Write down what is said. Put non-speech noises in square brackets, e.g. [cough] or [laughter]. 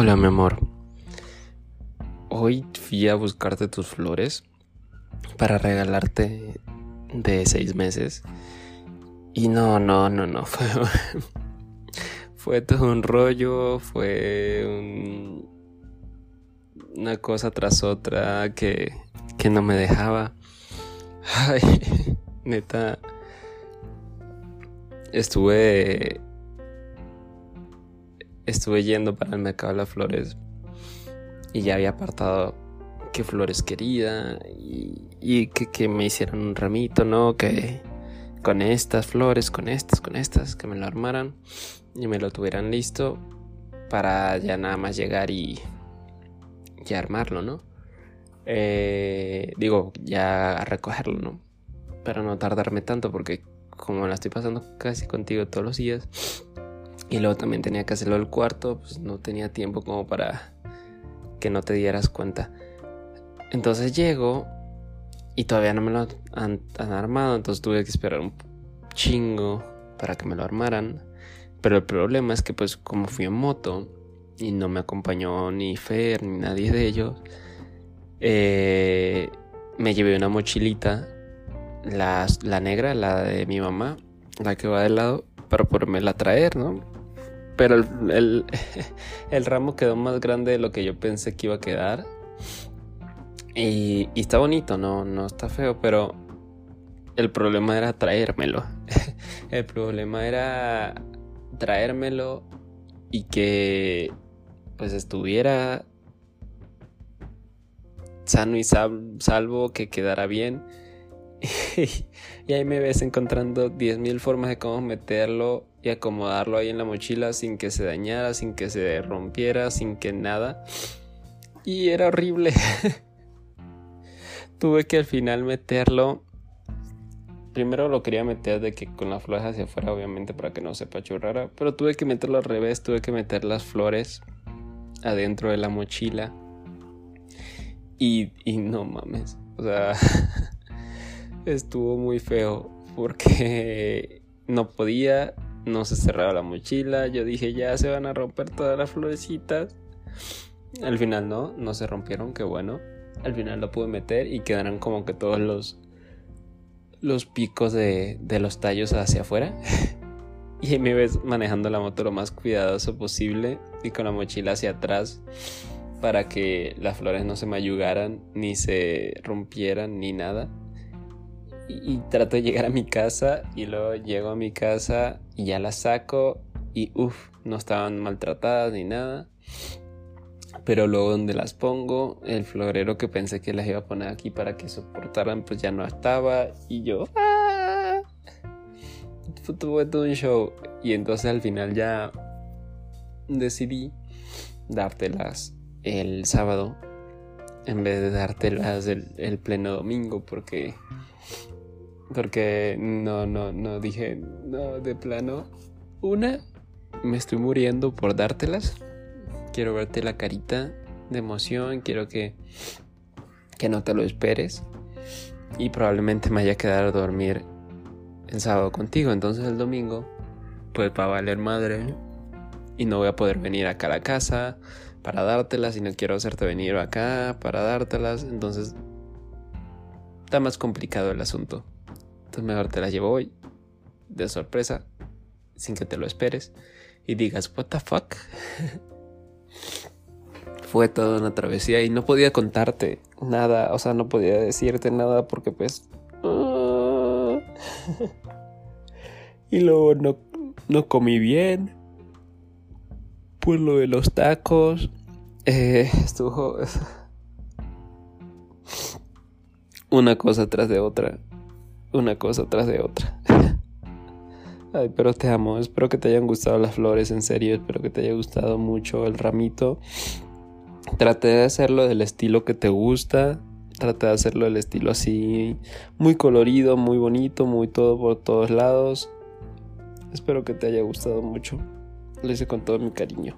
Hola, mi amor. Hoy fui a buscarte tus flores para regalarte de seis meses. Y no, no, no, no. [laughs] Fue, fue todo un rollo. Fue un, una cosa tras otra que, que no me dejaba. [laughs] Ay, neta. Estuve estuve yendo para el mercado de las flores y ya había apartado qué flores quería y, que, me hicieran un ramito, ¿no? Que con estas flores, con estas, con estas, que me lo armaran y me lo tuvieran listo para ya nada más llegar y, y armarlo, ¿no? Eh, digo, ya a recogerlo, ¿no? Para no tardarme tanto porque como la estoy pasando casi contigo todos los días, y luego también tenía que hacerlo al cuarto, pues no tenía tiempo como para que no te dieras cuenta. Entonces llego y todavía no me lo han, armado, entonces tuve que esperar un chingo para que me lo armaran. Pero el problema es que pues como fui en moto y no me acompañó ni Fer ni nadie de ellos, eh, me llevé una mochilita, la, la negra, la de mi mamá, la que va de lado, para poderme a traer, ¿no? Pero el, [laughs] el, ramo quedó más grande de lo que yo pensé que iba a quedar. Y, está bonito, no, no está feo, pero el problema era traérmelo. [laughs] el problema era traérmelo y que pues estuviera sano y salvo, que quedara bien. [laughs] y ahí me ves encontrando 10.000 formas de cómo meterlo y acomodarlo ahí en la mochila sin que se dañara, sin que se rompiera, sin que nada. Y era horrible. [laughs] Tuve que al final meterlo. Primero lo quería meter de que con la flores hacia afuera, obviamente, para que no se pachurrara. Pero tuve que meterlo al revés, tuve que meter las flores adentro de la mochila. Y, y no mames. O sea, [laughs] estuvo muy feo porque [laughs] no podía no se cerraba la mochila. Yo dije, ya se van a romper todas las florecitas. Al final no, no se rompieron, qué bueno. Al final lo pude meter y quedaron como que todos los, los picos de, de los tallos hacia afuera. [laughs] y me ves manejando la moto lo más cuidadoso posible y con la mochila hacia atrás para que las flores no se mayugaran, ni se rompieran, ni nada y, trato de llegar a mi casa y luego llego a mi casa y ya las saco y uff, no estaban maltratadas ni nada. Pero luego donde las pongo, el florero que pensé que las iba a poner aquí para que soportaran, pues ya no estaba. Y yo, ¡ah! Tuve todo un show. Y entonces al final ya decidí dártelas el sábado en vez de dártelas el, el pleno domingo porque porque no, no, no dije, no, de plano. Una, me estoy muriendo por dártelas. Quiero verte la carita de emoción. Quiero que, que no te lo esperes. Y probablemente me vaya a quedar a dormir el sábado contigo. Entonces el domingo, pues va a valer madre. Y no voy a poder venir acá a la casa para dártelas. Y no quiero hacerte venir acá para dártelas. Entonces está más complicado el asunto. Entonces mejor te la llevo hoy, de sorpresa, sin que te lo esperes y digas, what the fuck. [laughs] Fue toda una travesía y no podía contarte nada, o sea, no podía decirte nada porque pues... [laughs] y luego no, no comí bien. Por lo de los tacos. Eh, [laughs] estuvo... una cosa tras de otra una cosa tras de otra. [laughs] Ay, pero te amo. Espero que te hayan gustado las flores, en serio. Espero que te haya gustado mucho el ramito. Traté de hacerlo del estilo que te gusta. Traté de hacerlo del estilo así, muy colorido, muy bonito, muy todo por todos lados. Espero que te haya gustado mucho. Lo hice con todo mi cariño.